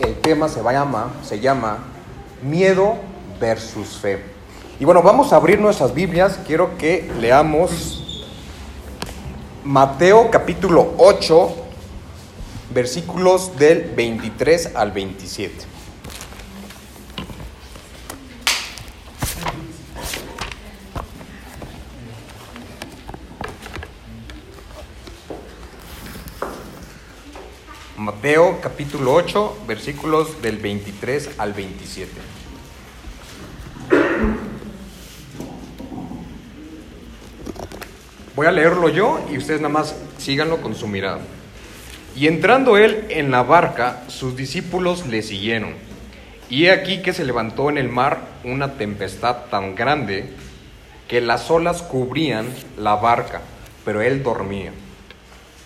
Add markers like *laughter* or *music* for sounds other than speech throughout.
el tema se llama, se llama Miedo versus Fe. Y bueno, vamos a abrir nuestras Biblias. Quiero que leamos Mateo capítulo 8, versículos del 23 al 27. Mateo capítulo 8, versículos del 23 al 27. Voy a leerlo yo y ustedes nada más síganlo con su mirada. Y entrando él en la barca, sus discípulos le siguieron. Y he aquí que se levantó en el mar una tempestad tan grande que las olas cubrían la barca, pero él dormía.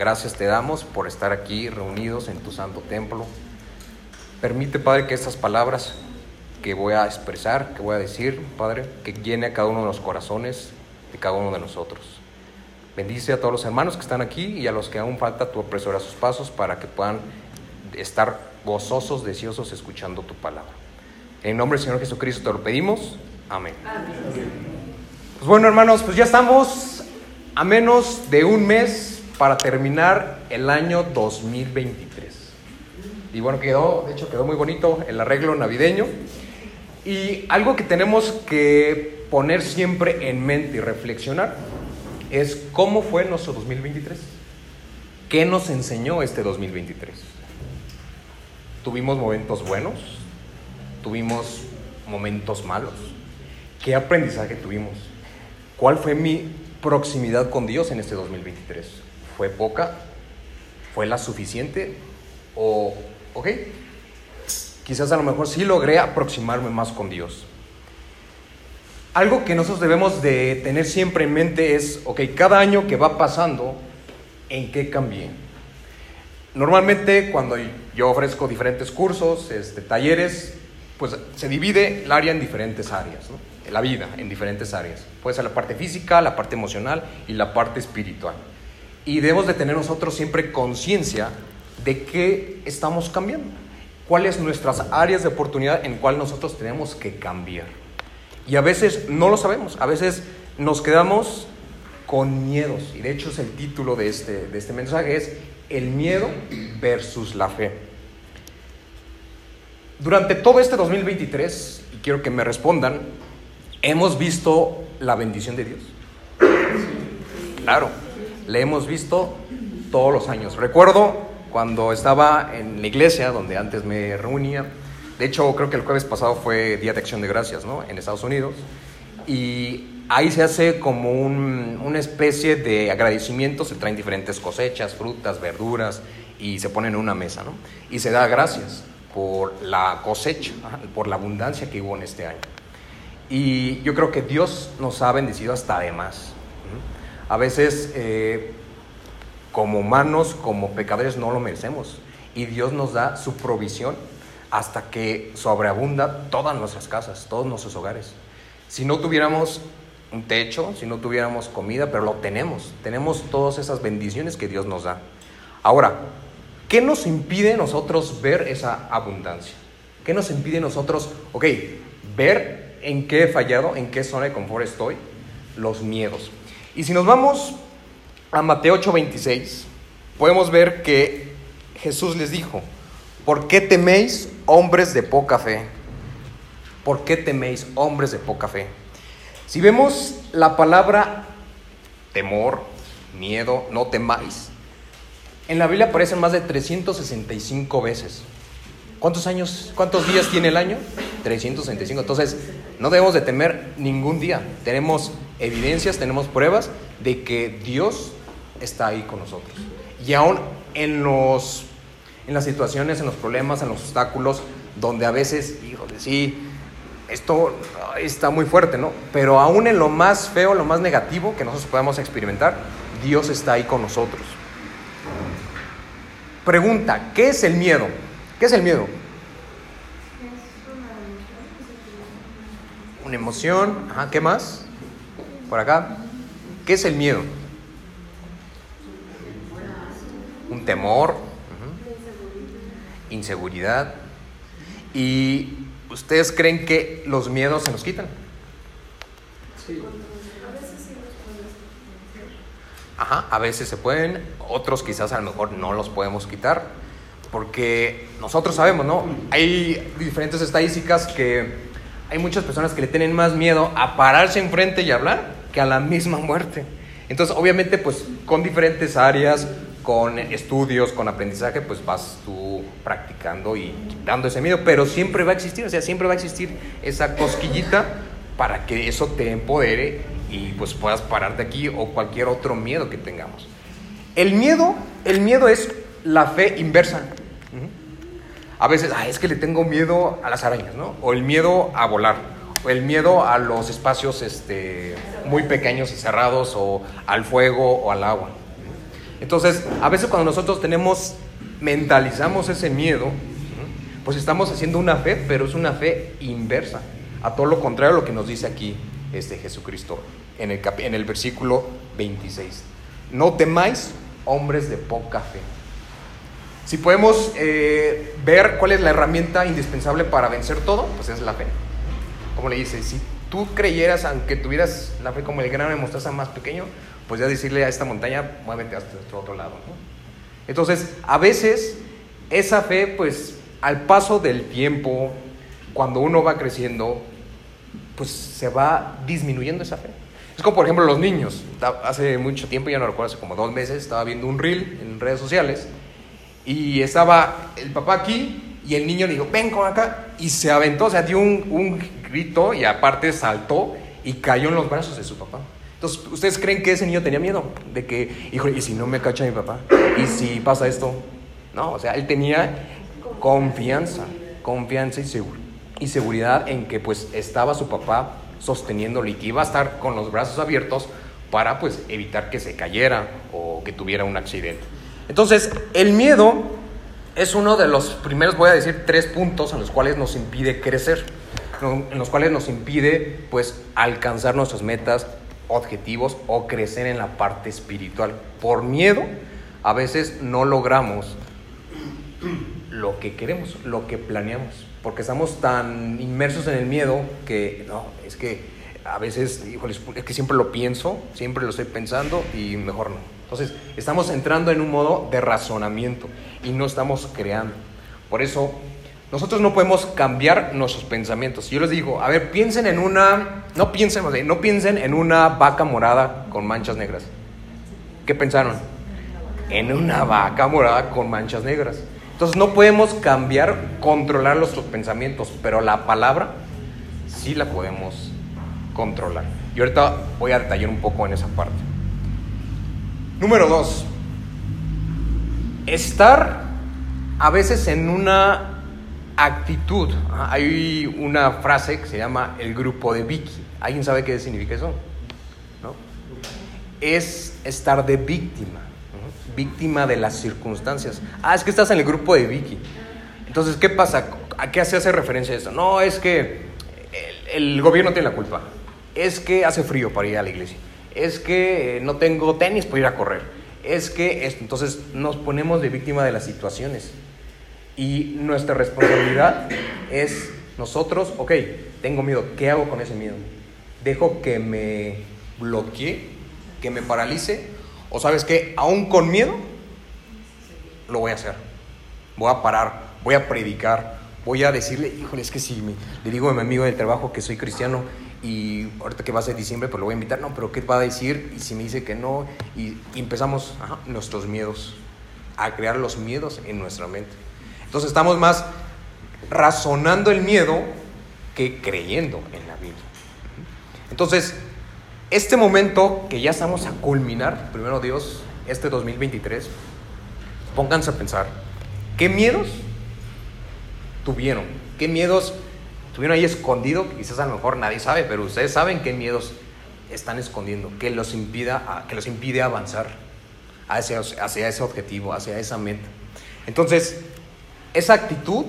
gracias te damos por estar aquí reunidos en tu santo templo. Permite, Padre, que estas palabras que voy a expresar, que voy a decir, Padre, que llene a cada uno de los corazones de cada uno de nosotros. Bendice a todos los hermanos que están aquí y a los que aún falta tu a sus pasos para que puedan estar gozosos, deseosos, escuchando tu palabra. En nombre del Señor Jesucristo te lo pedimos. Amén. Pues bueno, hermanos, pues ya estamos a menos de un mes para terminar el año 2023. Y bueno, quedó, de hecho quedó muy bonito el arreglo navideño. Y algo que tenemos que poner siempre en mente y reflexionar es cómo fue nuestro 2023. ¿Qué nos enseñó este 2023? Tuvimos momentos buenos, tuvimos momentos malos. ¿Qué aprendizaje tuvimos? ¿Cuál fue mi proximidad con Dios en este 2023? ¿Fue poca? ¿Fue la suficiente? ¿O, ok? Quizás a lo mejor sí logré aproximarme más con Dios. Algo que nosotros debemos de tener siempre en mente es, ok, cada año que va pasando, ¿en qué cambié? Normalmente cuando yo ofrezco diferentes cursos, este, talleres, pues se divide el área en diferentes áreas, la vida en diferentes áreas. Puede ser la parte física, la parte emocional y la parte espiritual. Y debemos de tener nosotros siempre conciencia de qué estamos cambiando, cuáles nuestras áreas de oportunidad en cuál nosotros tenemos que cambiar. Y a veces no lo sabemos, a veces nos quedamos con miedos. Y de hecho es el título de este, de este mensaje, es el miedo versus la fe. Durante todo este 2023, y quiero que me respondan, ¿hemos visto la bendición de Dios? Claro, le hemos visto todos los años. Recuerdo cuando estaba en la iglesia donde antes me reunía, de hecho, creo que el jueves pasado fue Día de Acción de Gracias, ¿no? En Estados Unidos. Y ahí se hace como una especie de agradecimiento, se traen diferentes cosechas, frutas, verduras, y se ponen en una mesa, ¿no? Y se da gracias por la cosecha, por la abundancia que hubo en este año. Y yo creo que Dios nos ha bendecido hasta de más. A veces, eh, como humanos, como pecadores, no lo merecemos. Y Dios nos da su provisión hasta que sobreabunda todas nuestras casas, todos nuestros hogares. Si no tuviéramos un techo, si no tuviéramos comida, pero lo tenemos, tenemos todas esas bendiciones que Dios nos da. Ahora, ¿qué nos impide nosotros ver esa abundancia? ¿Qué nos impide nosotros, ok, ver en qué he fallado, en qué zona de confort estoy? Los miedos. Y si nos vamos a Mateo 8:26, podemos ver que Jesús les dijo, ¿por qué teméis hombres de poca fe. ¿Por qué teméis hombres de poca fe? Si vemos la palabra temor, miedo, no temáis, en la Biblia aparecen más de 365 veces. ¿Cuántos años, cuántos días tiene el año? 365. Entonces, no debemos de temer ningún día. Tenemos evidencias, tenemos pruebas de que Dios está ahí con nosotros. Y aún en los en las situaciones, en los problemas, en los obstáculos, donde a veces, híjole, sí, esto está muy fuerte, ¿no? Pero aún en lo más feo, lo más negativo que nosotros podemos experimentar, Dios está ahí con nosotros. Pregunta, ¿qué es el miedo? ¿Qué es el miedo? Una emoción, ajá, ¿qué más? Por acá. ¿Qué es el miedo? Un temor, inseguridad. ¿Y ustedes creen que los miedos se nos quitan? Sí. Ajá, a veces se pueden, otros quizás a lo mejor no los podemos quitar, porque nosotros sabemos, ¿no? Hay diferentes estadísticas que hay muchas personas que le tienen más miedo a pararse enfrente y hablar que a la misma muerte. Entonces, obviamente, pues con diferentes áreas, con estudios, con aprendizaje, pues vas tú practicando y quitando ese miedo, pero siempre va a existir, o sea, siempre va a existir esa cosquillita para que eso te empodere y pues puedas pararte aquí o cualquier otro miedo que tengamos. El miedo, el miedo es la fe inversa. A veces, ah, es que le tengo miedo a las arañas, ¿no? O el miedo a volar, el miedo a los espacios este, muy pequeños y cerrados, o al fuego o al agua. Entonces, a veces cuando nosotros tenemos, mentalizamos ese miedo, pues estamos haciendo una fe, pero es una fe inversa, a todo lo contrario a lo que nos dice aquí este Jesucristo en el, en el versículo 26. No temáis, hombres de poca fe. Si podemos eh, ver cuál es la herramienta indispensable para vencer todo, pues es la fe. Como le dice, si tú creyeras, aunque tuvieras la fe como el grano de mostaza más pequeño, pues ya decirle a esta montaña, muévete hasta el otro lado. Entonces, a veces esa fe, pues al paso del tiempo, cuando uno va creciendo, pues se va disminuyendo esa fe. Es como por ejemplo los niños. Hace mucho tiempo, ya no recuerdo, hace como dos meses, estaba viendo un reel en redes sociales y estaba el papá aquí y el niño le dijo, ven con acá, y se aventó, o sea, dio un, un grito y aparte saltó y cayó en los brazos de su papá. Entonces, ¿ustedes creen que ese niño tenía miedo? De que, híjole, ¿y si no me cacha mi papá? ¿Y si pasa esto? No, o sea, él tenía confianza, confianza y, y seguridad en que pues estaba su papá sosteniéndolo y que iba a estar con los brazos abiertos para pues evitar que se cayera o que tuviera un accidente. Entonces, el miedo es uno de los primeros, voy a decir, tres puntos en los cuales nos impide crecer, en los cuales nos impide pues alcanzar nuestras metas, objetivos o crecer en la parte espiritual. Por miedo, a veces no logramos lo que queremos, lo que planeamos, porque estamos tan inmersos en el miedo que no, es que a veces, híjole, es que siempre lo pienso, siempre lo estoy pensando y mejor no. Entonces, estamos entrando en un modo de razonamiento y no estamos creando. Por eso, nosotros no podemos cambiar nuestros pensamientos. Yo les digo, a ver, piensen en una, no piensen, no piensen en una vaca morada con manchas negras. ¿Qué pensaron? En una vaca morada con manchas negras. Entonces no podemos cambiar, controlar nuestros pensamientos, pero la palabra sí la podemos controlar. Y ahorita voy a detallar un poco en esa parte. Número dos, estar a veces en una actitud. Hay una frase que se llama el grupo de Vicky. ¿Alguien sabe qué significa eso? Es estar de víctima, víctima de las circunstancias. Ah, es que estás en el grupo de Vicky. Entonces, ¿qué pasa? ¿A qué se hace referencia esto? No, es que el, el gobierno tiene la culpa. Es que hace frío para ir a la iglesia. Es que no tengo tenis para ir a correr. Es que. Entonces nos ponemos de víctima de las situaciones. Y nuestra responsabilidad es nosotros, ok, tengo miedo, ¿qué hago con ese miedo? ¿Dejo que me bloquee, que me paralice? ¿O sabes qué? Aún con miedo, lo voy a hacer. Voy a parar, voy a predicar, voy a decirle, híjole, es que si le digo a mi amigo del trabajo que soy cristiano y ahorita que va a ser diciembre, pues lo voy a invitar, no, pero ¿qué va a decir? Y si me dice que no, y, empezamos nuestros miedos, a crear los miedos en nuestra mente. Entonces estamos más razonando el miedo que creyendo en la Biblia. Entonces, este momento que ya estamos a culminar, primero Dios, este 2023, pónganse a pensar, ¿Qué miedos tuvieron? ¿Qué miedos tuvieron ahí escondido? Quizás a lo mejor nadie sabe, pero ustedes saben qué miedos están escondiendo, que los, impida, que los impide avanzar hacia, hacia ese objetivo, hacia esa meta. Entonces, esa actitud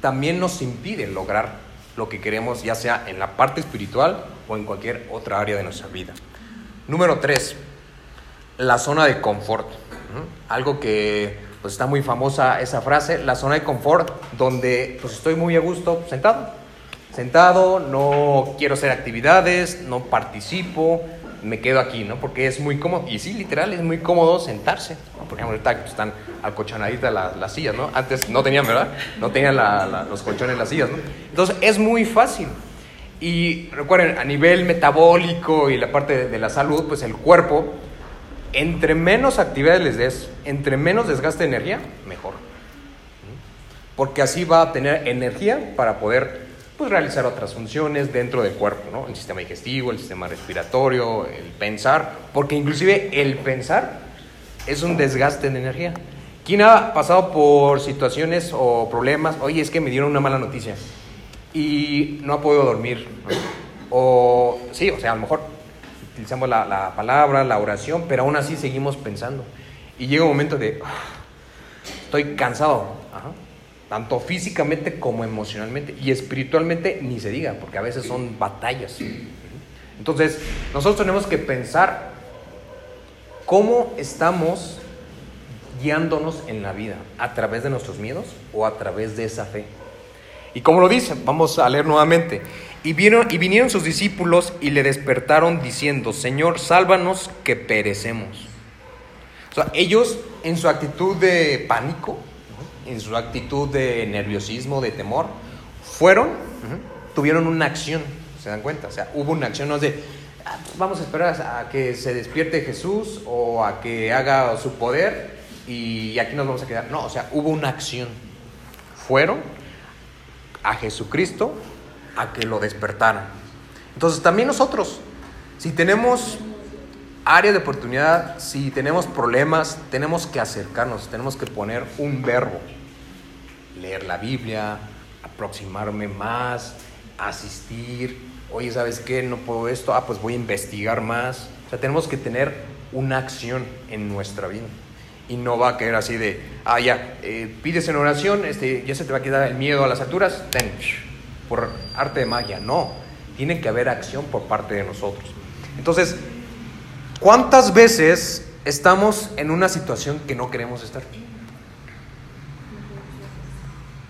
también nos impide lograr lo que queremos, ya sea en la parte espiritual o en cualquier otra área de nuestra vida. Número tres, la zona de confort. Algo que pues, está muy famosa esa frase, la zona de confort, donde pues estoy muy a gusto sentado. Sentado, no quiero hacer actividades, no participo, me quedo aquí, ¿no? Porque es muy cómodo, y sí, literal, es muy cómodo sentarse. Por ejemplo, ahorita están alcochonaditas las, las sillas, ¿no? Antes no tenían, ¿verdad? No tenían los colchones las sillas, ¿no? Entonces es muy fácil. Y recuerden, a nivel metabólico y la parte de, la salud, pues el cuerpo, entre menos actividades les des, entre menos desgaste de energía, mejor. Porque así va a tener energía para poder pues, realizar otras funciones dentro del cuerpo, ¿no? El sistema digestivo, el sistema respiratorio, el pensar, porque inclusive el pensar es un desgaste de energía. ¿Quién ha pasado por situaciones o problemas? Oye, es que me dieron una mala noticia y no ha podido dormir. O sí, o sea, a lo mejor utilizamos la, palabra, la oración, pero aún así seguimos pensando. Y llega un momento de, ah, estoy cansado, tanto físicamente como emocionalmente. Y espiritualmente ni se diga, porque a veces son batallas. Entonces, nosotros tenemos que pensar cómo estamos guiándonos en la vida, a través de nuestros miedos o a través de esa fe. Y como lo dice, vamos a leer nuevamente. Y, vieron, y vinieron sus discípulos y le despertaron diciendo, Señor, sálvanos que perecemos. O sea, ellos en su actitud de pánico, en su actitud de nerviosismo, de temor, fueron, tuvieron una acción, ¿se dan cuenta? O sea, hubo una acción, no de, ah, vamos a esperar a que se despierte Jesús o a que haga su poder y aquí nos vamos a quedar. No, o sea, hubo una acción. Fueron a Jesucristo a que lo despertaran. Entonces también nosotros, si tenemos área de oportunidad, si tenemos problemas, tenemos que acercarnos, tenemos que poner un verbo. Leer la Biblia, aproximarme más, asistir. Oye, ¿sabes qué? No puedo esto. Ah, pues voy a investigar más. O sea, tenemos que tener una acción en nuestra vida y no va a caer así de, ah, ya, eh, pides en oración, este, ya se te va a quedar el miedo a las alturas, ten, por arte de magia. No, tiene que haber acción por parte de nosotros. Entonces, ¿cuántas veces estamos en una situación que no queremos estar?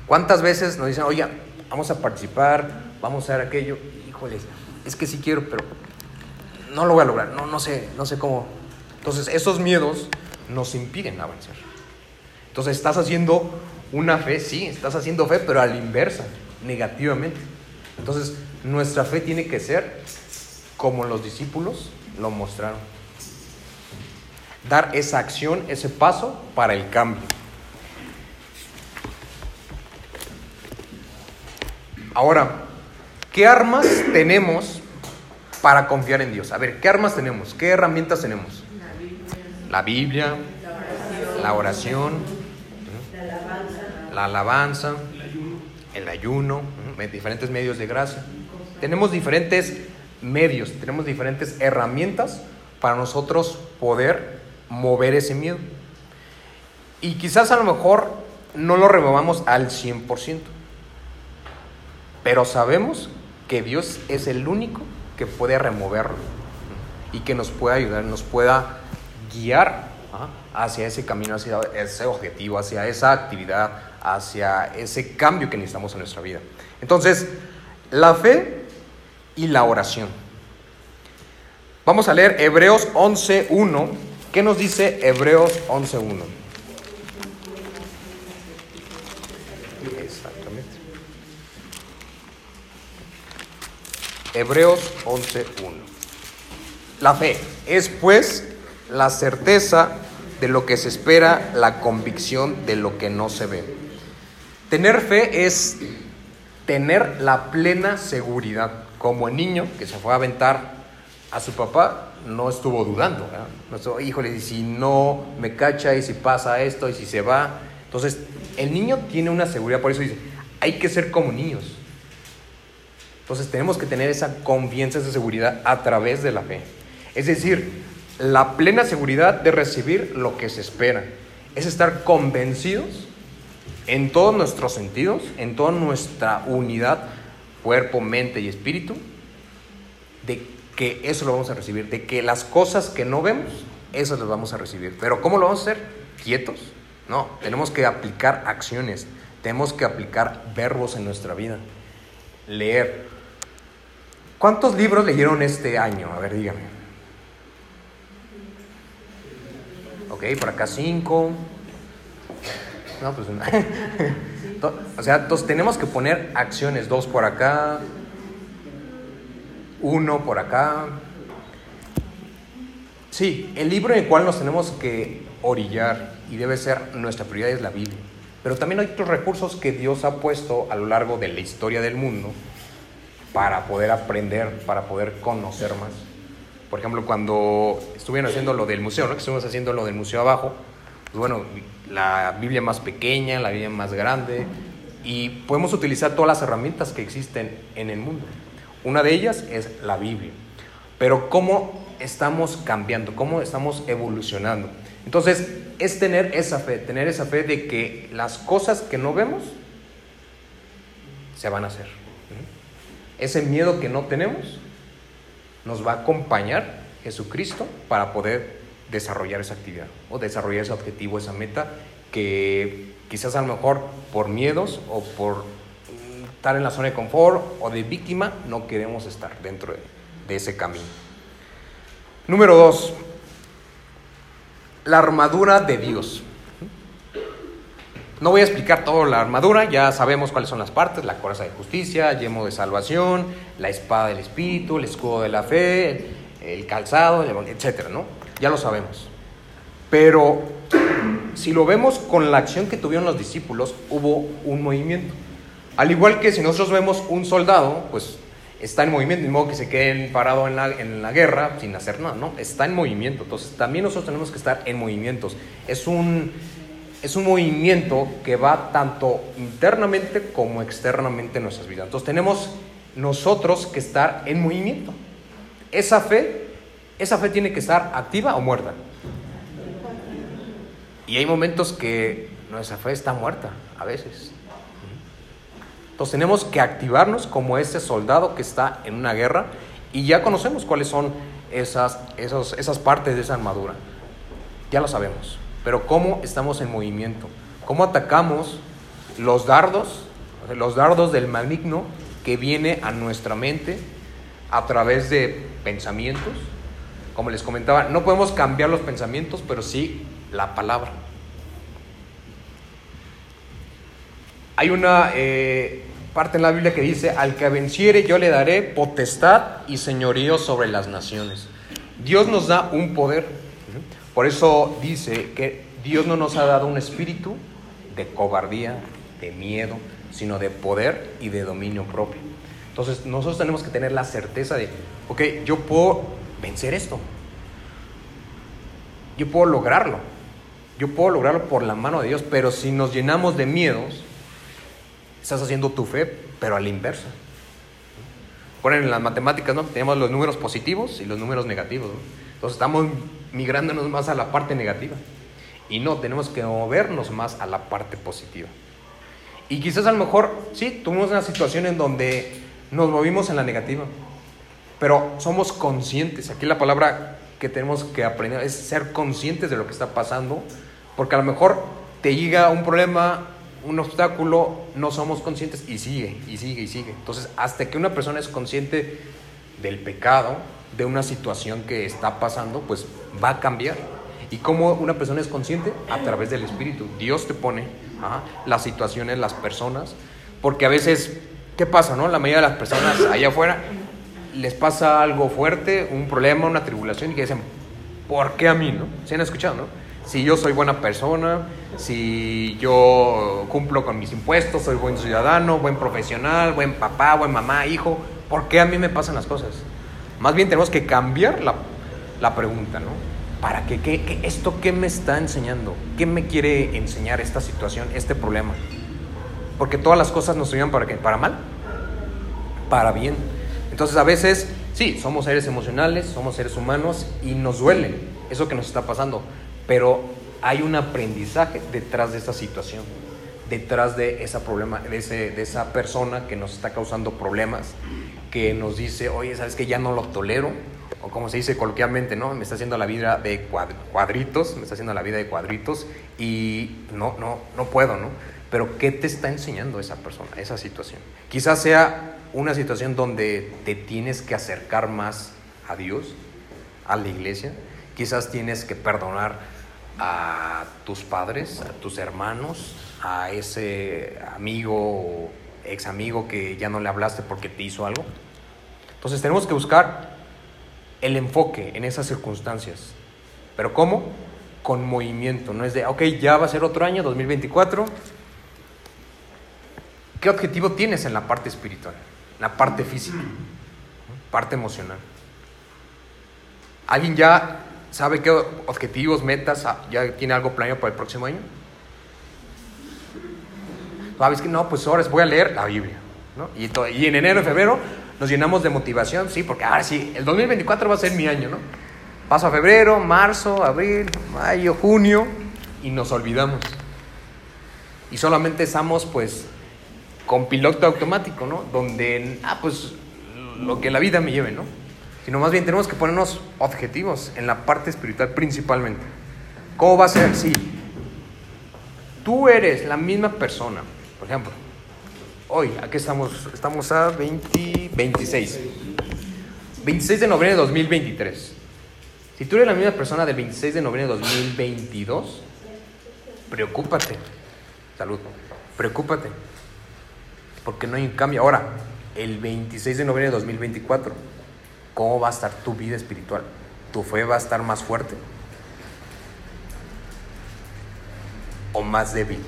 ¿Cuántas veces nos dicen, oye, vamos a participar, vamos a hacer aquello? Híjoles, es que sí quiero, pero no lo voy a lograr, no, no sé, no sé cómo. Entonces, esos miedos nos impiden avanzar. Entonces estás haciendo una fe, sí, estás haciendo fe, pero a la inversa, negativamente. Entonces nuestra fe tiene que ser como los discípulos lo mostraron. Dar esa acción, ese paso para el cambio. Ahora, ¿qué armas tenemos para confiar en Dios? A ver, ¿qué armas tenemos? ¿Qué herramientas tenemos? la Biblia, la oración, la alabanza, el ayuno, diferentes medios de gracia. Tenemos diferentes medios, tenemos diferentes herramientas para nosotros poder mover ese miedo. Y quizás a lo mejor no lo removamos al 100%, pero sabemos que Dios es el único que puede removerlo y que nos pueda ayudar, nos pueda guiar hacia ese camino, hacia ese objetivo, hacia esa actividad, hacia ese cambio que necesitamos en nuestra vida. Entonces, la fe y la oración. Vamos a leer Hebreos 11.1. ¿Qué nos dice Hebreos 11.1? Exactamente. Hebreos 11.1. La fe es pues la certeza de lo que se espera, la convicción de lo que no se ve. Tener fe es tener la plena seguridad, como el niño que se fue a aventar a su papá, no estuvo dudando, no estuvo, híjole, si no me cacha, y si pasa esto, y si se va. Entonces, el niño tiene una seguridad, por eso dice, hay que ser como niños. Entonces tenemos que tener esa confianza, esa seguridad a través de la fe. Es decir, la plena seguridad de recibir lo que se espera. Es estar convencidos en todos nuestros sentidos, en toda nuestra unidad, cuerpo, mente y espíritu, de que eso lo vamos a recibir, de que las cosas que no vemos, eso las vamos a recibir. Pero ¿cómo lo vamos a hacer? ¿Quietos? No, tenemos que aplicar acciones, tenemos que aplicar verbos en nuestra vida. Leer. ¿Cuántos libros leyeron este año? A ver, díganme. Ok, por acá cinco. No, pues *laughs* O sea, entonces tenemos que poner acciones, dos por acá, uno por acá. Sí, el libro en el cual nos tenemos que orillar y debe ser nuestra prioridad es la Biblia. Pero también hay otros recursos que Dios ha puesto a lo largo de la historia del mundo para poder aprender, para poder conocer más. Por ejemplo, cuando estuvieron haciendo lo del museo, ¿no? que estuvimos haciendo lo del museo abajo, pues bueno, la Biblia más pequeña, la Biblia más grande, y podemos utilizar todas las herramientas que existen en el mundo. Una de ellas es la Biblia. Pero ¿cómo estamos cambiando? ¿Cómo estamos evolucionando? Entonces, es tener esa fe, tener esa fe de que las cosas que no vemos se van a hacer. Ese miedo que no tenemos nos va a acompañar Jesucristo para poder desarrollar esa actividad o desarrollar ese objetivo, esa meta que quizás a lo mejor por miedos o por estar en la zona de confort o de víctima no queremos estar dentro de, de ese camino. Número dos, la armadura de Dios. No voy a explicar toda la armadura, ya sabemos cuáles son las partes, la coraza de justicia, yemo de salvación, la espada del espíritu, el escudo de la fe, el calzado, etcétera, ¿no? Ya lo sabemos. Pero si lo vemos con la acción que tuvieron los discípulos, hubo un movimiento. Al igual que si nosotros vemos un soldado, pues está en movimiento, de modo que se queden parado en la, en la guerra sin hacer nada, ¿no? Está en movimiento. Entonces, también nosotros tenemos que estar en movimientos. Es un, es un movimiento que va tanto internamente como externamente en nuestras vidas. Entonces, tenemos nosotros que estar en movimiento. Esa fe, esa fe tiene que estar activa o muerta. Y hay momentos que nuestra fe está muerta, a veces. Entonces tenemos que activarnos como ese soldado que está en una guerra y ya conocemos cuáles son esas, esas partes de esa armadura. Ya lo sabemos. Pero cómo estamos en movimiento, cómo atacamos los dardos, los dardos del maligno que viene a nuestra mente a través de pensamientos. Como les comentaba, no podemos cambiar los pensamientos, pero sí la palabra. Hay una eh, parte en la Biblia que dice, al que venciere yo le daré potestad y señorío sobre las naciones. Dios nos da un poder. Por eso dice que Dios no nos ha dado un espíritu de cobardía, de miedo, sino de poder y de dominio propio. Entonces nosotros tenemos que tener la certeza de, ok, yo puedo vencer esto. Yo puedo lograrlo. Yo puedo lograrlo por la mano de Dios, pero si nos llenamos de miedos, estás haciendo tu fe, pero a la inversa. Ponen en las matemáticas, ¿no? Tenemos los números positivos y los números negativos, Entonces estamos migrándonos más a la parte negativa. Y no, tenemos que movernos más a la parte positiva. Y quizás a lo mejor, sí, tuvimos una situación en donde nos movimos en la negativa, pero somos conscientes. Aquí la palabra que tenemos que aprender es ser conscientes de lo que está pasando, porque a lo mejor te llega un problema un obstáculo, no somos conscientes y sigue, y sigue, y sigue. Entonces, hasta que una persona es consciente del pecado, de una situación que está pasando, pues va a cambiar. ¿Y cómo una persona es consciente? A través del Espíritu. Dios te pone las situaciones, las personas, porque a veces, ¿qué pasa? No? La mayoría de las personas allá afuera les pasa algo fuerte, un problema, una tribulación, y que dicen, ¿por qué a mí? ¿no? ¿Se han escuchado? si yo soy buena persona, si yo cumplo con mis impuestos, soy buen ciudadano, buen profesional, buen papá, buen mamá, hijo, ¿por qué a mí me pasan las cosas? Más bien tenemos que cambiar la, pregunta, ¿no? ¿para qué? ¿Qué, esto qué me está enseñando? ¿Qué me quiere enseñar esta situación, este problema? Porque todas las cosas nos ayudan para qué? ¿Para mal? Para bien. Entonces a veces, sí, somos seres emocionales, somos seres humanos y nos duele eso que nos está pasando, pero hay un aprendizaje detrás de esa situación, detrás de, esa problema, de, ese, de esa persona que nos está causando problemas, que nos dice, oye, ¿sabes que ya no lo tolero? O como se dice coloquialmente, ¿no? Me está haciendo la vida de cuadritos, me está haciendo la vida de cuadritos y no, no, no puedo, ¿no? Pero ¿qué te está enseñando esa persona, esa situación? Quizás sea una situación donde te tienes que acercar más a Dios, a la iglesia. Quizás tienes que perdonar a tus padres, a tus hermanos, a ese amigo o ex amigo que ya no le hablaste porque te hizo algo. Entonces tenemos que buscar el enfoque en esas circunstancias. ¿Pero cómo? Con movimiento. No es de, ok, ya va a ser otro año, 2024. ¿Qué objetivo tienes en la parte espiritual? La parte física, parte emocional. ¿Alguien ya sabe qué objetivos, metas, ya tiene algo planeado para el próximo año? ¿Sabes que no? Pues ahora voy a leer la Biblia. ¿no? Y, y en enero, febrero nos llenamos de motivación, sí, porque ahora sí, el 2024 va a ser mi año, ¿no? Paso a febrero, marzo, abril, mayo, junio y nos olvidamos. Y solamente estamos pues con piloto automático, ¿no? Donde, ah, pues lo que la vida me lleve, ¿no? Sino más bien tenemos que ponernos objetivos en la parte espiritual principalmente. ¿Cómo va a ser? Sí. Tú eres la misma persona, por ejemplo, Hoy, aquí estamos, estamos a 20, 26. 26 de noviembre de 2023. Si tú eres la misma persona del 26 de noviembre de 2022, preocúpate. Salud. Preocúpate. Porque no hay un cambio. Ahora, el 26 de noviembre de 2024, ¿cómo va a estar tu vida espiritual? ¿Tu fe va a estar más fuerte? ¿O más débil?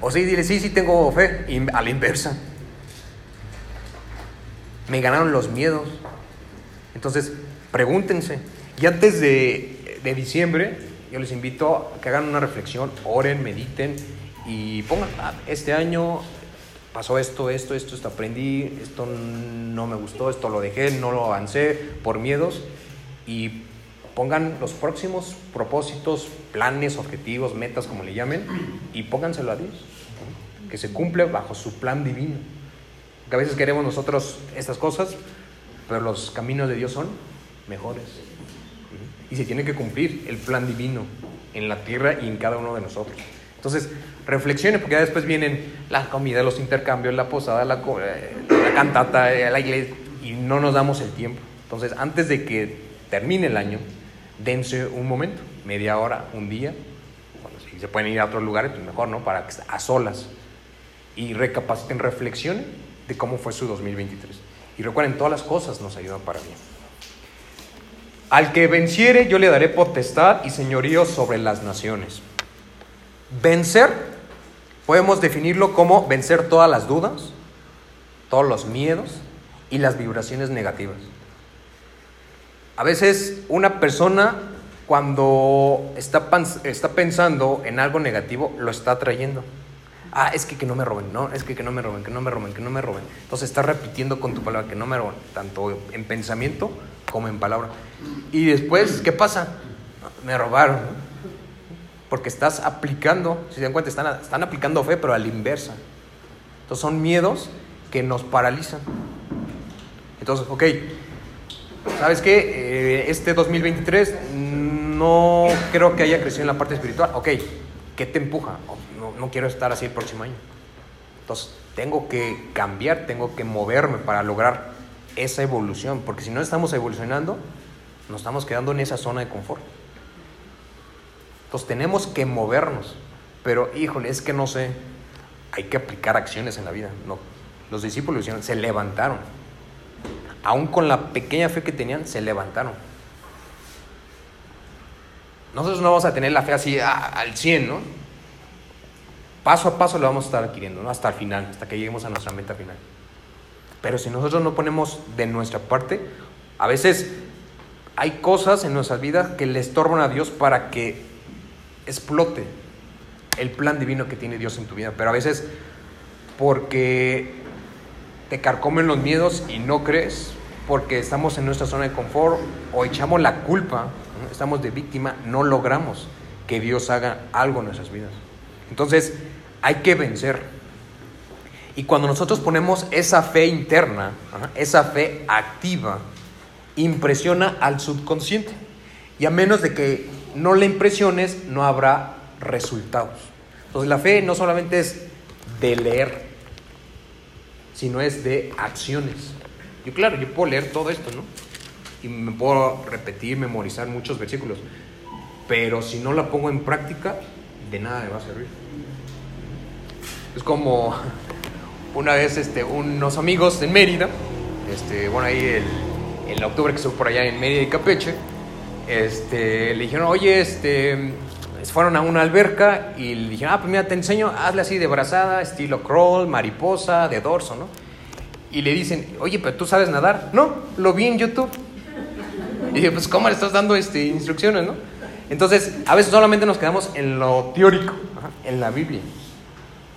O sí, dile, sí, sí tengo fe, y a la inversa. Me ganaron los miedos. Entonces, pregúntense. Y antes de, de diciembre, yo les invito a que hagan una reflexión, oren, mediten y pongan, ah, este año pasó esto, esto, esto, esto aprendí, esto no me gustó, esto lo dejé, no lo avancé por miedos y pongan los próximos propósitos, planes, objetivos, metas, como le llamen, y pónganselo a Dios. Que se cumple bajo su plan divino. Porque a veces queremos nosotros estas cosas, pero los caminos de Dios son mejores. Y se tiene que cumplir el plan divino en la tierra y en cada uno de nosotros. Entonces, reflexione, porque ya después vienen la comida, los intercambios, la posada, la, eh, la cantata, eh, la iglesia, y no nos damos el tiempo. Entonces, antes de que termine el año, dense un momento, media hora, un día, bueno, si se pueden ir a otros lugares, pues mejor, ¿no? Para a solas y recapaciten, reflexionen de cómo fue su 2023. Y recuerden, todas las cosas nos ayudan para bien. Al que venciere, yo le daré potestad y señorío sobre las naciones. Vencer, podemos definirlo como vencer todas las dudas, todos los miedos y las vibraciones negativas. A veces una persona cuando está, está pensando en algo negativo, lo está atrayendo. Ah, es que que no me roben, no, es que que no me roben, que no me roben, que no me roben. Entonces estás repitiendo con tu palabra que no me roben, tanto en pensamiento como en palabra. Y después, ¿qué pasa? Me robaron. Porque estás aplicando, si se dan cuenta, están, están aplicando fe, pero a la inversa. Entonces son miedos que nos paralizan. Entonces, ok, ¿sabes qué? Eh, este 2023 no creo que haya crecido en la parte espiritual. Ok, ¿qué te empuja? No, no quiero estar así el próximo año. Entonces, tengo que cambiar, tengo que moverme para lograr esa evolución, porque si no estamos evolucionando, nos estamos quedando en esa zona de confort. Tenemos que movernos, pero híjole, es que no sé, hay que aplicar acciones en la vida. No, los discípulos se levantaron, aún con la pequeña fe que tenían, se levantaron. Nosotros no vamos a tener la fe así ah, al 100, ¿no? Paso a paso lo vamos a estar adquiriendo. Hasta el final, hasta que lleguemos a nuestra meta final. Pero si nosotros no ponemos de nuestra parte, a veces hay cosas en nuestras vidas que le estorban a Dios para que explote el plan divino que tiene Dios en tu vida. Pero a veces porque te carcomen los miedos y no crees, porque estamos en nuestra zona de confort o echamos la culpa, estamos de víctima, no logramos que Dios haga algo en nuestras vidas. Entonces, hay que vencer. Y cuando nosotros ponemos esa fe interna, esa fe activa, impresiona al subconsciente. Y a menos de que no le impresiones, no habrá resultados. Entonces la fe no solamente es de leer, sino es de acciones. Yo claro, yo puedo leer todo esto, ¿no? Y me puedo repetir, memorizar muchos versículos, pero si no la pongo en práctica, de nada me va a servir. Es como una vez este, unos amigos en Mérida, este, bueno, ahí el, en octubre que estuve por allá en Mérida y Capeche, este, le dijeron, oye, este, fueron a una alberca y le dijeron, ah, pues mira, te enseño, hazle así de brazada, estilo crawl, mariposa, de dorso, ¿no? Y le dicen, oye, pero tú sabes nadar. No, lo vi en YouTube. Y dije, pues, ¿cómo le estás dando este, instrucciones, no? Entonces, a veces solamente nos quedamos en lo teórico, en la Biblia.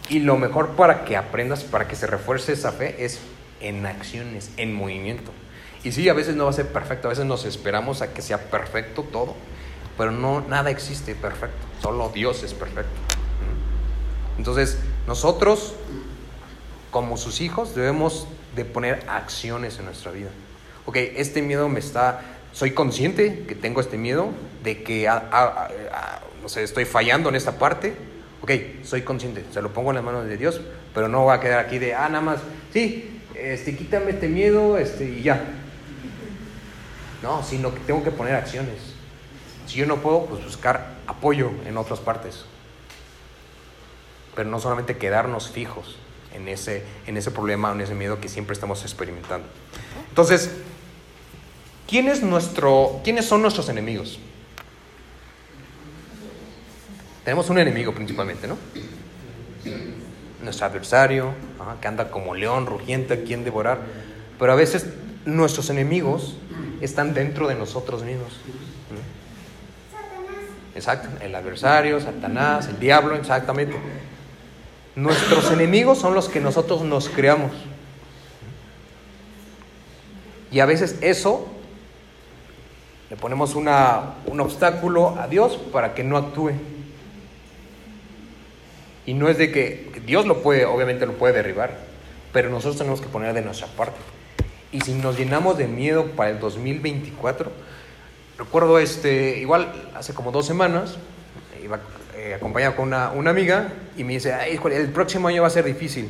Y lo mejor para que aprendas, para que se refuerce esa fe, es en acciones, en movimiento. Y sí, a veces no va a ser perfecto, a veces nos esperamos a que sea perfecto todo, pero no, nada existe perfecto, solo Dios es perfecto. Entonces, nosotros, como sus hijos, debemos de poner acciones en nuestra vida. Ok, este miedo me está, soy consciente que tengo este miedo, de que, no sé, estoy fallando en esta parte. Ok, soy consciente, se lo pongo en las manos de Dios, pero no va a quedar aquí de, ah, nada más, sí, este, quítame este miedo este, y ya. No, sino que tengo que poner acciones. Si yo no puedo, pues buscar apoyo en otras partes. Pero no solamente quedarnos fijos en ese, en ese problema, en ese miedo que siempre estamos experimentando. Entonces, ¿quién es nuestro, ¿quiénes son nuestros enemigos? Tenemos un enemigo principalmente, ¿no? Nuestro adversario, que anda como león rugiente a quien devorar. Pero a veces nuestros enemigos están dentro de nosotros mismos. Exacto, el adversario, Satanás, el diablo, exactamente. Nuestros enemigos son los que nosotros nos creamos. Y a veces eso le ponemos una, un obstáculo a Dios para que no actúe. Y no es de que Dios lo puede, obviamente lo puede derribar, pero nosotros tenemos que poner de nuestra parte. Y si nos llenamos de miedo para el 2024, recuerdo este, igual hace como dos semanas, iba eh, acompañado con una, una, amiga y me dice, Ay, el próximo año va a ser difícil.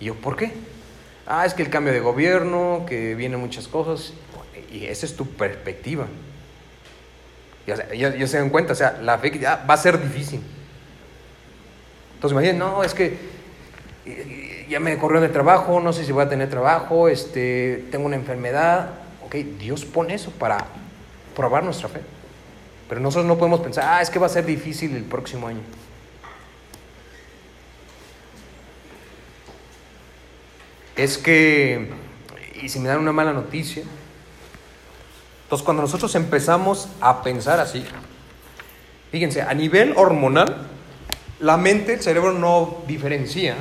Y yo, ¿por qué? Ah, es que el cambio de gobierno, que vienen muchas cosas, y esa es tu perspectiva. Ya, ya, se dan cuenta, o sea, la fe ya va a ser difícil. Entonces me dicen, no, es que ya me corrió de trabajo, no sé si voy a tener trabajo, este, tengo una enfermedad. Ok, Dios pone eso para probar nuestra fe. Pero nosotros no podemos pensar, ah, es que va a ser difícil el próximo año. Es que, y si me dan una mala noticia, entonces cuando nosotros empezamos a pensar así, fíjense, a nivel hormonal, la mente, el cerebro no diferencia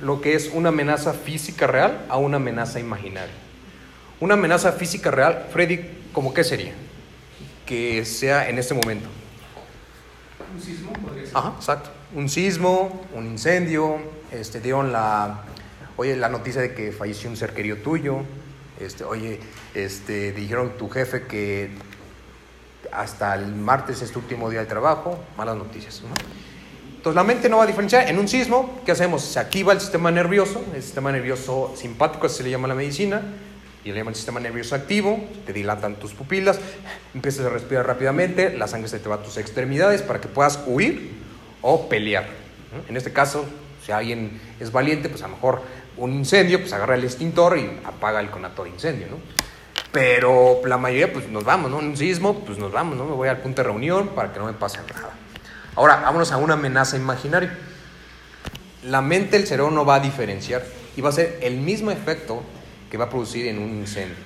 lo que es una amenaza física real a una amenaza imaginaria. Una amenaza física real, Freddy, ¿cómo qué sería? Que sea en este momento. Un sismo podría ser. Ajá, exacto. Un sismo, un incendio, este, dieron la, oye, la noticia de que falleció un ser querido tuyo, este, oye, este, dijeron tu jefe que hasta el martes es tu último día de trabajo, malas noticias. ¿no? Entonces la mente no va a diferenciar. En un sismo, ¿qué hacemos? Se activa el sistema nervioso, el sistema nervioso simpático, así se le llama la medicina, y le llaman el sistema nervioso activo, te dilatan tus pupilas, empiezas a respirar rápidamente, la sangre se te va a tus extremidades para que puedas huir o pelear. En este caso, si alguien es valiente, pues a lo mejor un incendio, pues agarra el extintor y apaga el conato de incendio, ¿no? Pero la mayoría, pues nos vamos, ¿no? En un sismo, pues nos vamos, ¿no? Me voy al punto de reunión para que no me pase nada. Ahora, vámonos a una amenaza imaginaria. La mente, el cerebro no va a diferenciar y va a ser el mismo efecto que va a producir en un incendio.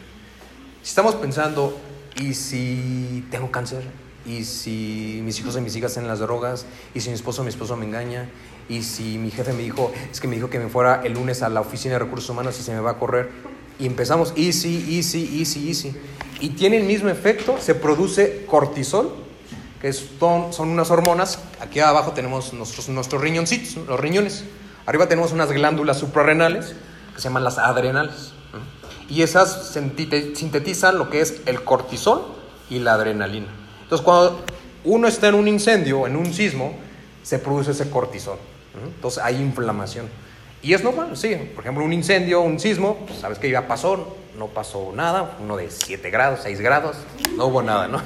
Si estamos pensando, ¿y si tengo cáncer? ¿Y si mis hijos y mis hijas en las drogas? ¿Y si mi esposo o mi esposo me engaña? ¿Y si mi jefe me dijo, es que me dijo que me fuera el lunes a la oficina de recursos humanos y se me va a correr? Y empezamos, easy, easy, easy, easy. Y tiene el mismo efecto, se produce cortisol, que son, son unas hormonas. Aquí abajo tenemos nuestros, nuestros riñoncitos, los riñones. Arriba tenemos unas glándulas suprarrenales que se llaman las adrenales. Y esas sintetizan lo que es el cortisol y la adrenalina. Entonces, cuando uno está en un incendio, en un sismo, se produce ese cortisol. Entonces, hay inflamación. Y es normal, sí. Por ejemplo, un incendio, un sismo, pues, sabes que ya pasó, no pasó nada, uno de 7 grados, 6 grados, no hubo nada, ¿no?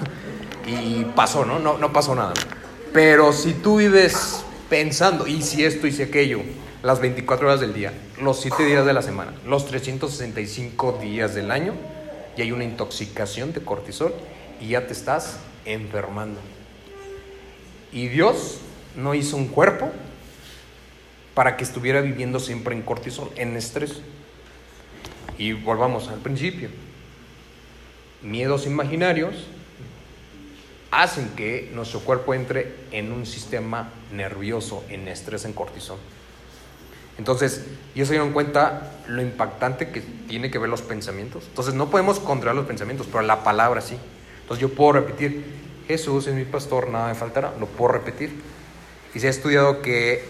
Y pasó, ¿no? No, no pasó nada. Pero si tú vives pensando, y si esto y aquello, las 24 horas del día, los 7 días de la semana, los 365 días del año, y hay una intoxicación de cortisol y ya te estás enfermando. Y Dios no hizo un cuerpo para que estuviera viviendo siempre en cortisol, en estrés. Y volvamos al principio. Miedos imaginarios hacen que nuestro cuerpo entre en un sistema nervioso, en estrés, en cortisol. Entonces, ya se dieron cuenta lo impactante que tiene que ver los pensamientos. Entonces, no podemos controlar los pensamientos, pero la palabra sí. Entonces, yo puedo repetir, Jesús es mi pastor, nada me faltará, lo puedo repetir. Y se ha estudiado que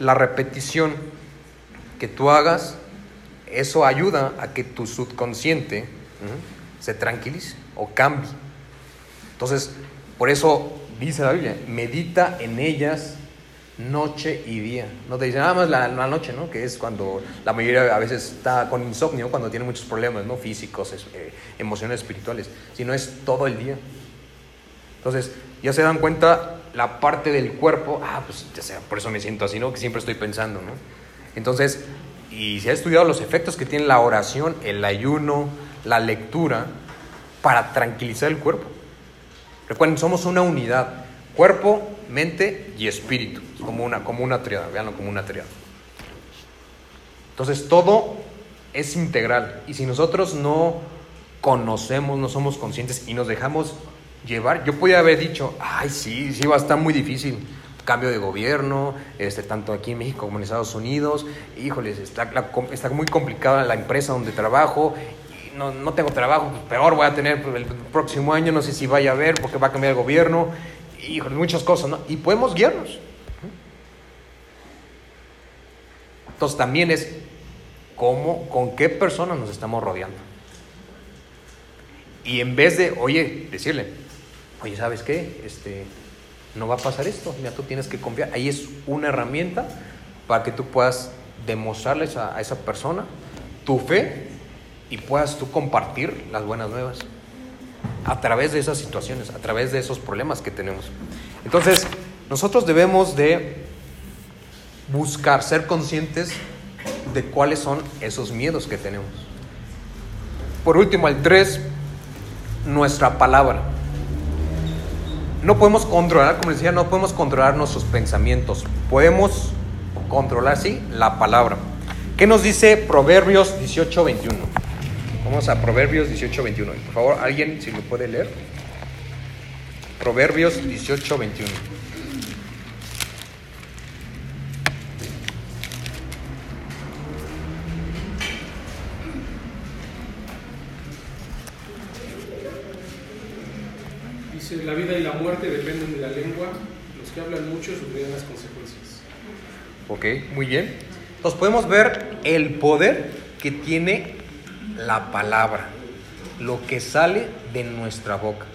la repetición que tú hagas, eso ayuda a que tu subconsciente se tranquilice o cambie. Entonces, por eso dice la Biblia, medita en ellas noche y día. No te dice nada más la, noche, ¿no? Que es cuando la mayoría a veces está con insomnio, cuando tiene muchos problemas, ¿no? Físicos, eh, emociones espirituales, sino es todo el día. Entonces, ya se dan cuenta la parte del cuerpo, ah, pues ya sea, por eso me siento así, ¿no? Que siempre estoy pensando, ¿no? Entonces, y se ha estudiado los efectos que tiene la oración, el ayuno, la lectura, para tranquilizar el cuerpo. Recuerden, somos una unidad. Cuerpo, mente y espíritu. como una, como una triada, veanlo como una triada. Entonces todo es integral. Y si nosotros no conocemos, no somos conscientes y nos dejamos llevar, yo podía haber dicho, ay, sí, sí va a estar muy difícil. Cambio de gobierno, este, tanto aquí en México como en Estados Unidos. Híjoles, está, está muy complicada la empresa donde trabajo no, no, tengo trabajo, pues peor voy a tener el próximo año, no sé si vaya a haber porque va a cambiar el gobierno, y muchas cosas. Y podemos guiarnos. Entonces también es cómo, con qué personas nos estamos rodeando. Y en vez de, oye, decirle, oye, ¿sabes qué? Este, no va a pasar esto, mira, tú tienes que confiar. Ahí es una herramienta para que tú puedas demostrarles a esa persona tu fe y puedas tú compartir las buenas nuevas a través de esas situaciones, a través de esos problemas que tenemos. Entonces, nosotros debemos de buscar, ser conscientes de cuáles son esos miedos que tenemos. Por último, el 3, nuestra palabra. No podemos controlar, como decía, no podemos controlar nuestros pensamientos. Podemos controlar, sí, la palabra. ¿Qué nos dice Proverbios 18, 21? Vamos a Proverbios 18, 21. Por favor, alguien si lo puede leer. Proverbios 18, 21. Dice, la vida y la muerte dependen de la lengua. Los que hablan mucho sufrirán las consecuencias. Ok, muy bien. Entonces podemos ver el poder que tiene la palabra, lo que sale de nuestra boca.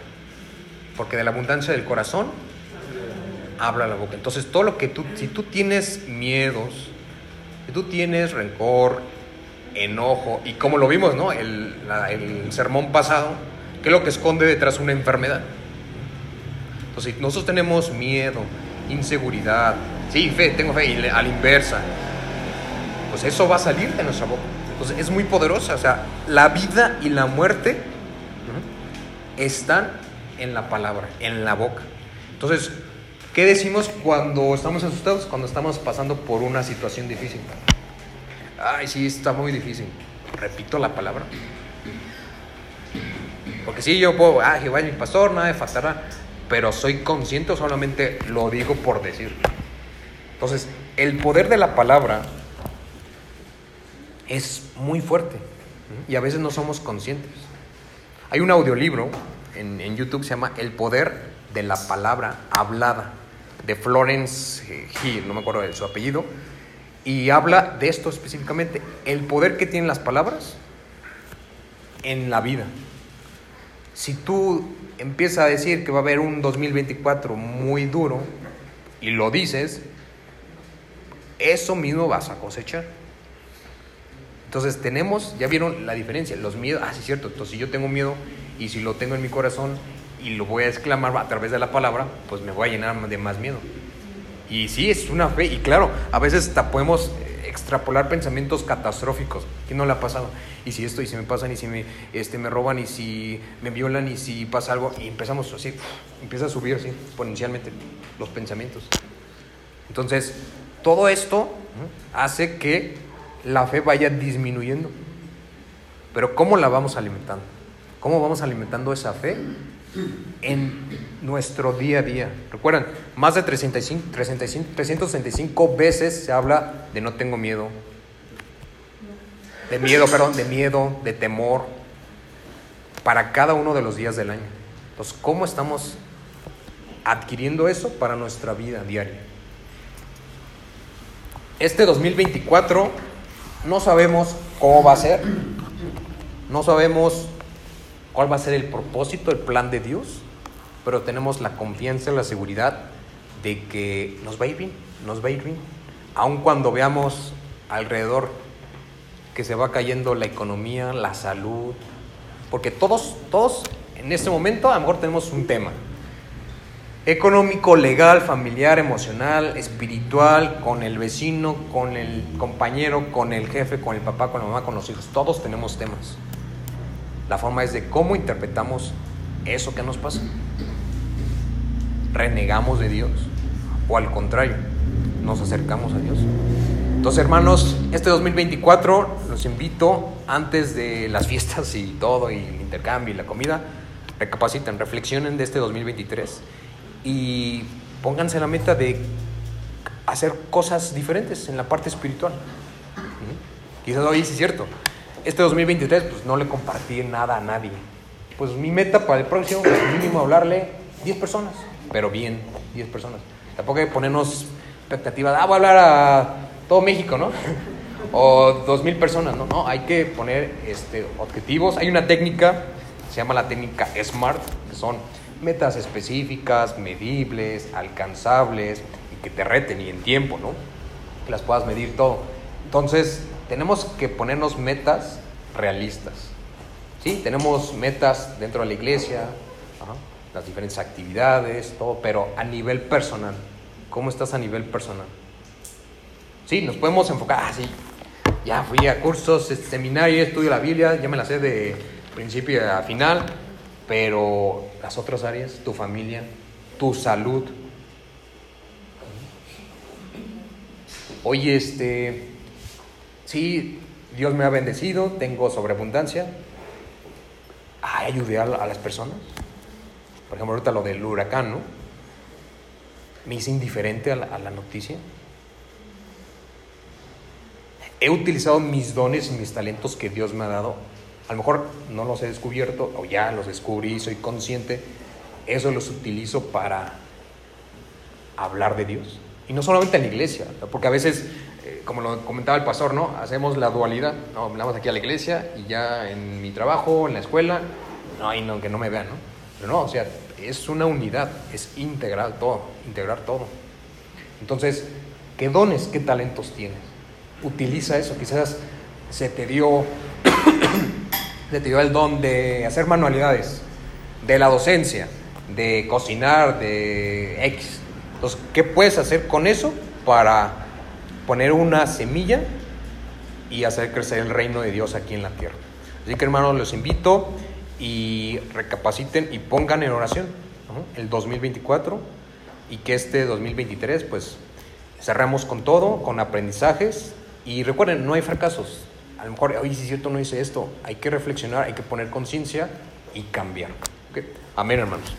Porque de la abundancia del corazón habla la boca. Entonces, todo lo que tú, si tú tienes miedos, si tú tienes rencor, enojo, y como lo vimos, ¿no? El, el sermón pasado, ¿qué es lo que esconde detrás de una enfermedad? Entonces, si nosotros tenemos miedo, inseguridad, sí, fe, tengo fe, y a la inversa, pues eso va a salir de nuestra boca. Entonces es muy poderosa. O sea, la vida y la muerte están en la palabra, en la boca. Entonces, ¿qué decimos cuando estamos asustados? Cuando estamos pasando por una situación difícil. Ay, sí, está muy difícil. Repito la palabra. Porque sí, yo puedo, ah, Jehová es mi pastor, nada de faltará, pero soy consciente solamente lo digo por decir. Entonces, el poder de la palabra es muy fuerte y a veces no somos conscientes. Hay un audiolibro en, YouTube se llama El poder de la palabra hablada de Florence eh, Hill, no me acuerdo de su apellido, y habla de esto específicamente, el poder que tienen las palabras en la vida. Si tú empiezas a decir que va a haber un 2024 muy duro y lo dices, eso mismo vas a cosechar. Entonces tenemos, ya vieron la diferencia, los miedos, ah, sí es cierto, entonces si yo tengo miedo y si lo tengo en mi corazón y lo voy a exclamar a través de la palabra, pues me voy a llenar de más miedo. Y sí, es una fe, y claro, a veces hasta podemos extrapolar pensamientos catastróficos. ¿Quién no le ha pasado? Y si esto, y si me pasan, y si me, este, me roban, y si me violan, y si pasa algo, y empezamos así, empieza a subir así, exponencialmente los pensamientos. Entonces, todo esto hace que la fe vaya disminuyendo. Pero ¿cómo la vamos alimentando? ¿Cómo vamos alimentando esa fe? En nuestro día a día. Recuerdan, más de 365, 365 veces se habla de no tengo miedo. De miedo, perdón, de miedo, de temor, para cada uno de los días del año. Entonces, ¿cómo estamos adquiriendo eso para nuestra vida diaria? Este 2024 no sabemos cómo va a ser, no sabemos cuál va a ser el propósito, el plan de Dios, pero tenemos la confianza y la seguridad de que nos va a ir bien, nos va a ir bien. Aun cuando veamos alrededor que se va cayendo la economía, la salud, porque todos, todos en este momento a lo mejor tenemos un tema económico, legal, familiar, emocional, espiritual, con el vecino, con el compañero, con el jefe, con el papá, con la mamá, con los hijos. Todos tenemos temas. La forma es de cómo interpretamos eso que nos pasa renegamos de Dios o al contrario, nos acercamos a Dios. Entonces, hermanos, este 2024 los invito, antes de las fiestas y todo, y el intercambio y la comida, recapaciten, reflexionen de este 2023 y pónganse la meta de hacer cosas diferentes en la parte espiritual. Quizás hoy sí es cierto. Este 2023, pues no le compartí nada a nadie. Pues mi meta para el próximo es mínimo hablarle 10 personas pero bien, 10 personas. Tampoco hay que ponernos expectativas, ah, voy a hablar a todo México, ¿no? *laughs* o 2.000 personas, ¿no? No, hay que poner este, objetivos. Hay una técnica, se llama la técnica SMART, que son metas específicas, medibles, alcanzables y que te reten y en tiempo, ¿no? Que las puedas medir todo. Entonces, tenemos que ponernos metas realistas. ¿Sí? Tenemos metas dentro de la iglesia, las diferentes actividades, todo, pero a nivel personal. ¿Cómo estás a nivel personal? Sí, nos podemos enfocar, ah, sí, ya fui a cursos, este, seminarios, estudio la Biblia, ya me la sé de principio a final, pero las otras áreas, tu familia, tu salud. Oye, este, sí, Dios me ha bendecido, tengo sobreabundancia. Ayudé a las personas. Por ejemplo, ahorita lo del huracán, ¿no? Me hice indiferente a la, noticia. He utilizado mis dones y mis talentos que Dios me ha dado. A lo mejor no los he descubierto o ya los descubrí, soy consciente. Eso los utilizo para hablar de Dios. Y no solamente en la iglesia, porque a veces, eh, como lo comentaba el pastor, ¿no? Hacemos la dualidad, ¿no? Hablamos aquí a la iglesia y ya en mi trabajo, en la escuela, no, y no, que no me vean, ¿no? Pero no, o sea, es una unidad, es integral todo, integrar todo. Entonces, ¿qué dones, qué talentos tienes? Utiliza eso, quizás se te dio, se te dio el don de hacer manualidades, de la docencia, de cocinar, de X. Entonces, ¿qué puedes hacer con eso para poner una semilla y hacer crecer el reino de Dios aquí en la tierra? Así que hermanos, los invito y recapaciten y pongan en oración el 2024 y que este 2023 pues cerramos con todo, con aprendizajes y recuerden, no hay fracasos. A lo mejor, hoy si es cierto, no hice esto. Hay que reflexionar, hay que poner conciencia y cambiar. Amén, hermanos.